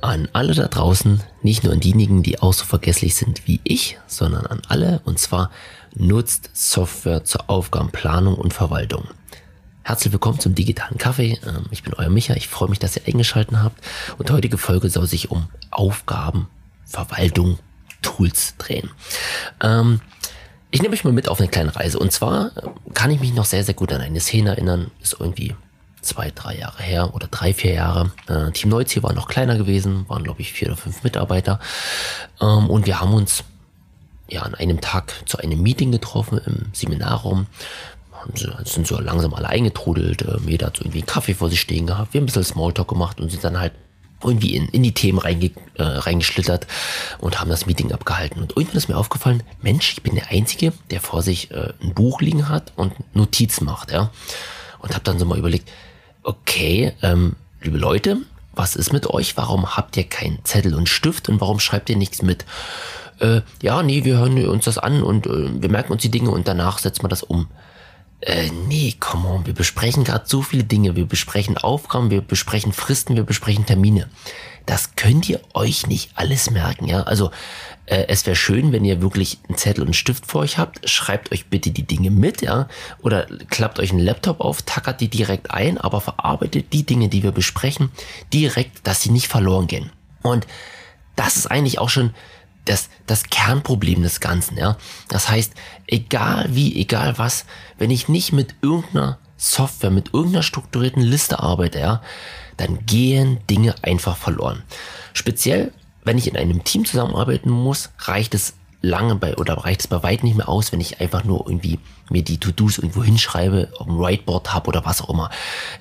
An alle da draußen, nicht nur an diejenigen, die auch so vergesslich sind wie ich, sondern an alle, und zwar nutzt Software zur Aufgabenplanung und Verwaltung. Herzlich willkommen zum digitalen Kaffee. Ähm, ich bin euer Micha. Ich freue mich, dass ihr eingeschaltet habt. Und heutige Folge soll sich um Aufgaben, Verwaltung, Tools drehen. Ähm, ich nehme euch mal mit auf eine kleine Reise. Und zwar äh, kann ich mich noch sehr, sehr gut an eine Szene erinnern. Ist irgendwie zwei, drei Jahre her oder drei, vier Jahre. Äh, Team Neuzieher war noch kleiner gewesen, waren glaube ich vier oder fünf Mitarbeiter. Ähm, und wir haben uns ja an einem Tag zu einem Meeting getroffen im Seminarraum. Sind so langsam alle eingetrudelt. Äh, jeder hat so irgendwie einen Kaffee vor sich stehen gehabt. Wir haben ein bisschen Smalltalk gemacht und sind dann halt irgendwie in, in die Themen reinge, äh, reingeschlittert und haben das Meeting abgehalten. Und irgendwann ist mir aufgefallen, Mensch, ich bin der Einzige, der vor sich äh, ein Buch liegen hat und Notizen macht, ja. Und habe dann so mal überlegt, okay, ähm, liebe Leute, was ist mit euch? Warum habt ihr keinen Zettel und Stift und warum schreibt ihr nichts mit? Äh, ja, nee, wir hören uns das an und äh, wir merken uns die Dinge und danach setzen wir das um. Äh, nee, come on, wir besprechen gerade so viele Dinge. Wir besprechen Aufgaben, wir besprechen Fristen, wir besprechen Termine. Das könnt ihr euch nicht alles merken, ja. Also äh, es wäre schön, wenn ihr wirklich einen Zettel und einen Stift vor euch habt. Schreibt euch bitte die Dinge mit, ja. Oder klappt euch einen Laptop auf, tackert die direkt ein, aber verarbeitet die Dinge, die wir besprechen, direkt, dass sie nicht verloren gehen. Und das ist eigentlich auch schon das, das Kernproblem des Ganzen, ja. Das heißt, egal wie, egal was, wenn ich nicht mit irgendeiner Software, mit irgendeiner strukturierten Liste arbeite, ja, dann gehen Dinge einfach verloren. Speziell wenn ich in einem Team zusammenarbeiten muss, reicht es lange bei oder reicht es bei weitem nicht mehr aus, wenn ich einfach nur irgendwie mir die To-Dos irgendwo hinschreibe, auf dem Whiteboard habe oder was auch immer.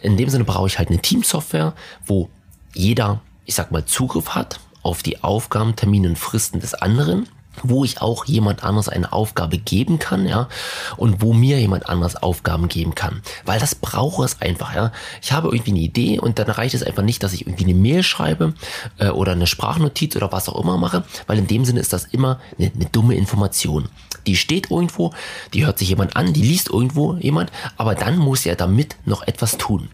In dem Sinne brauche ich halt eine Teamsoftware, wo jeder, ich sag mal, Zugriff hat auf die Aufgaben, Termine und Fristen des anderen wo ich auch jemand anderes eine Aufgabe geben kann, ja, und wo mir jemand anderes Aufgaben geben kann, weil das brauche es einfach, ja. Ich habe irgendwie eine Idee und dann reicht es einfach nicht, dass ich irgendwie eine Mail schreibe äh, oder eine Sprachnotiz oder was auch immer mache, weil in dem Sinne ist das immer eine, eine dumme Information. Die steht irgendwo, die hört sich jemand an, die liest irgendwo jemand, aber dann muss er damit noch etwas tun.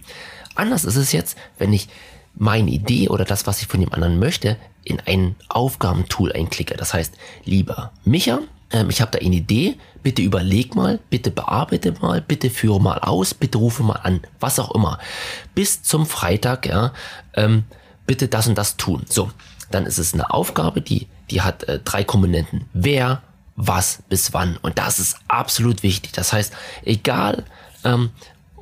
Anders ist es jetzt, wenn ich meine Idee oder das, was ich von dem anderen möchte, in ein Aufgabentool einklicke. Das heißt, lieber Micha, ähm, ich habe da eine Idee, bitte überleg mal, bitte bearbeite mal, bitte führe mal aus, bitte rufe mal an, was auch immer. Bis zum Freitag, ja, ähm, bitte das und das tun. So, dann ist es eine Aufgabe, die, die hat äh, drei Komponenten. Wer, was, bis wann. Und das ist absolut wichtig. Das heißt, egal, ähm,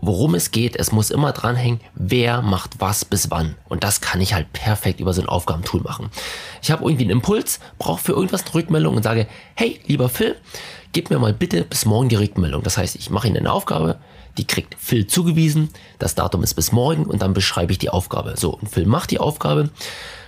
worum es geht. Es muss immer dranhängen, wer macht was bis wann. Und das kann ich halt perfekt über so ein Aufgabentool machen. Ich habe irgendwie einen Impuls, brauche für irgendwas eine Rückmeldung und sage, hey, lieber Phil, gib mir mal bitte bis morgen die Rückmeldung. Das heißt, ich mache Ihnen eine Aufgabe, die kriegt Phil zugewiesen, das Datum ist bis morgen und dann beschreibe ich die Aufgabe. So, und Phil macht die Aufgabe,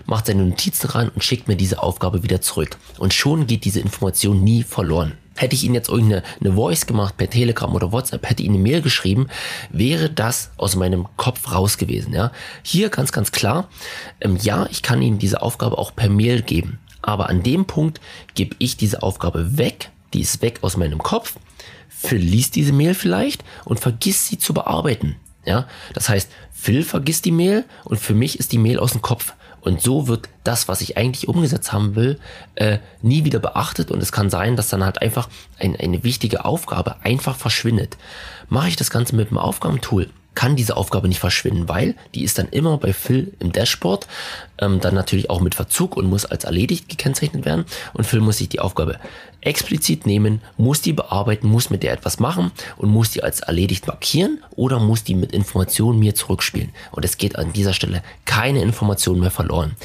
macht seine Notizen ran und schickt mir diese Aufgabe wieder zurück. Und schon geht diese Information nie verloren. Hätte ich Ihnen jetzt irgendeine eine Voice gemacht per Telegram oder WhatsApp, hätte Ihnen eine Mail geschrieben, wäre das aus meinem Kopf raus gewesen. Ja? Hier ganz, ganz klar, ähm, ja, ich kann Ihnen diese Aufgabe auch per Mail geben. Aber an dem Punkt gebe ich diese Aufgabe weg, die ist weg aus meinem Kopf, verliest diese Mail vielleicht und vergisst sie zu bearbeiten. Ja, das heißt, Phil vergisst die Mail und für mich ist die Mail aus dem Kopf. Und so wird das, was ich eigentlich umgesetzt haben will, äh, nie wieder beachtet. Und es kann sein, dass dann halt einfach ein, eine wichtige Aufgabe einfach verschwindet. Mache ich das Ganze mit dem Aufgabentool, kann diese Aufgabe nicht verschwinden, weil die ist dann immer bei Phil im Dashboard, ähm, dann natürlich auch mit Verzug und muss als erledigt gekennzeichnet werden. Und Phil muss sich die Aufgabe explizit nehmen, muss die bearbeiten, muss mit der etwas machen und muss die als erledigt markieren oder muss die mit Informationen mir zurückspielen. Und es geht an dieser Stelle keine Information mehr verloren.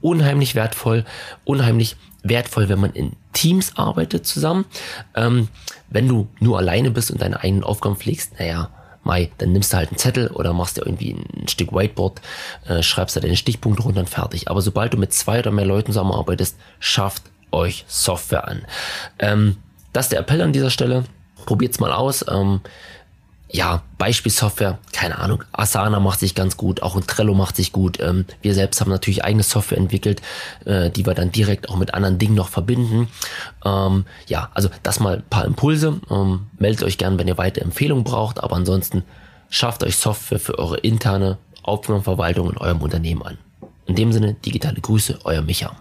Unheimlich wertvoll, unheimlich wertvoll, wenn man in Teams arbeitet zusammen. Ähm, wenn du nur alleine bist und deine eigenen Aufgaben pflegst, naja, Mai, dann nimmst du halt einen Zettel oder machst dir irgendwie ein Stück Whiteboard, äh, schreibst da deine Stichpunkte runter und fertig. Aber sobald du mit zwei oder mehr Leuten zusammenarbeitest, schafft euch Software an. Ähm, das ist der Appell an dieser Stelle. Probiert's mal aus. Ähm, ja, Beispielsoftware, keine Ahnung, Asana macht sich ganz gut, auch ein Trello macht sich gut. Ähm, wir selbst haben natürlich eigene Software entwickelt, äh, die wir dann direkt auch mit anderen Dingen noch verbinden. Ähm, ja, also das mal ein paar Impulse. Ähm, meldet euch gern, wenn ihr weitere Empfehlungen braucht, aber ansonsten schafft euch Software für eure interne Aufgabenverwaltung in eurem Unternehmen an. In dem Sinne, digitale Grüße, euer Micha.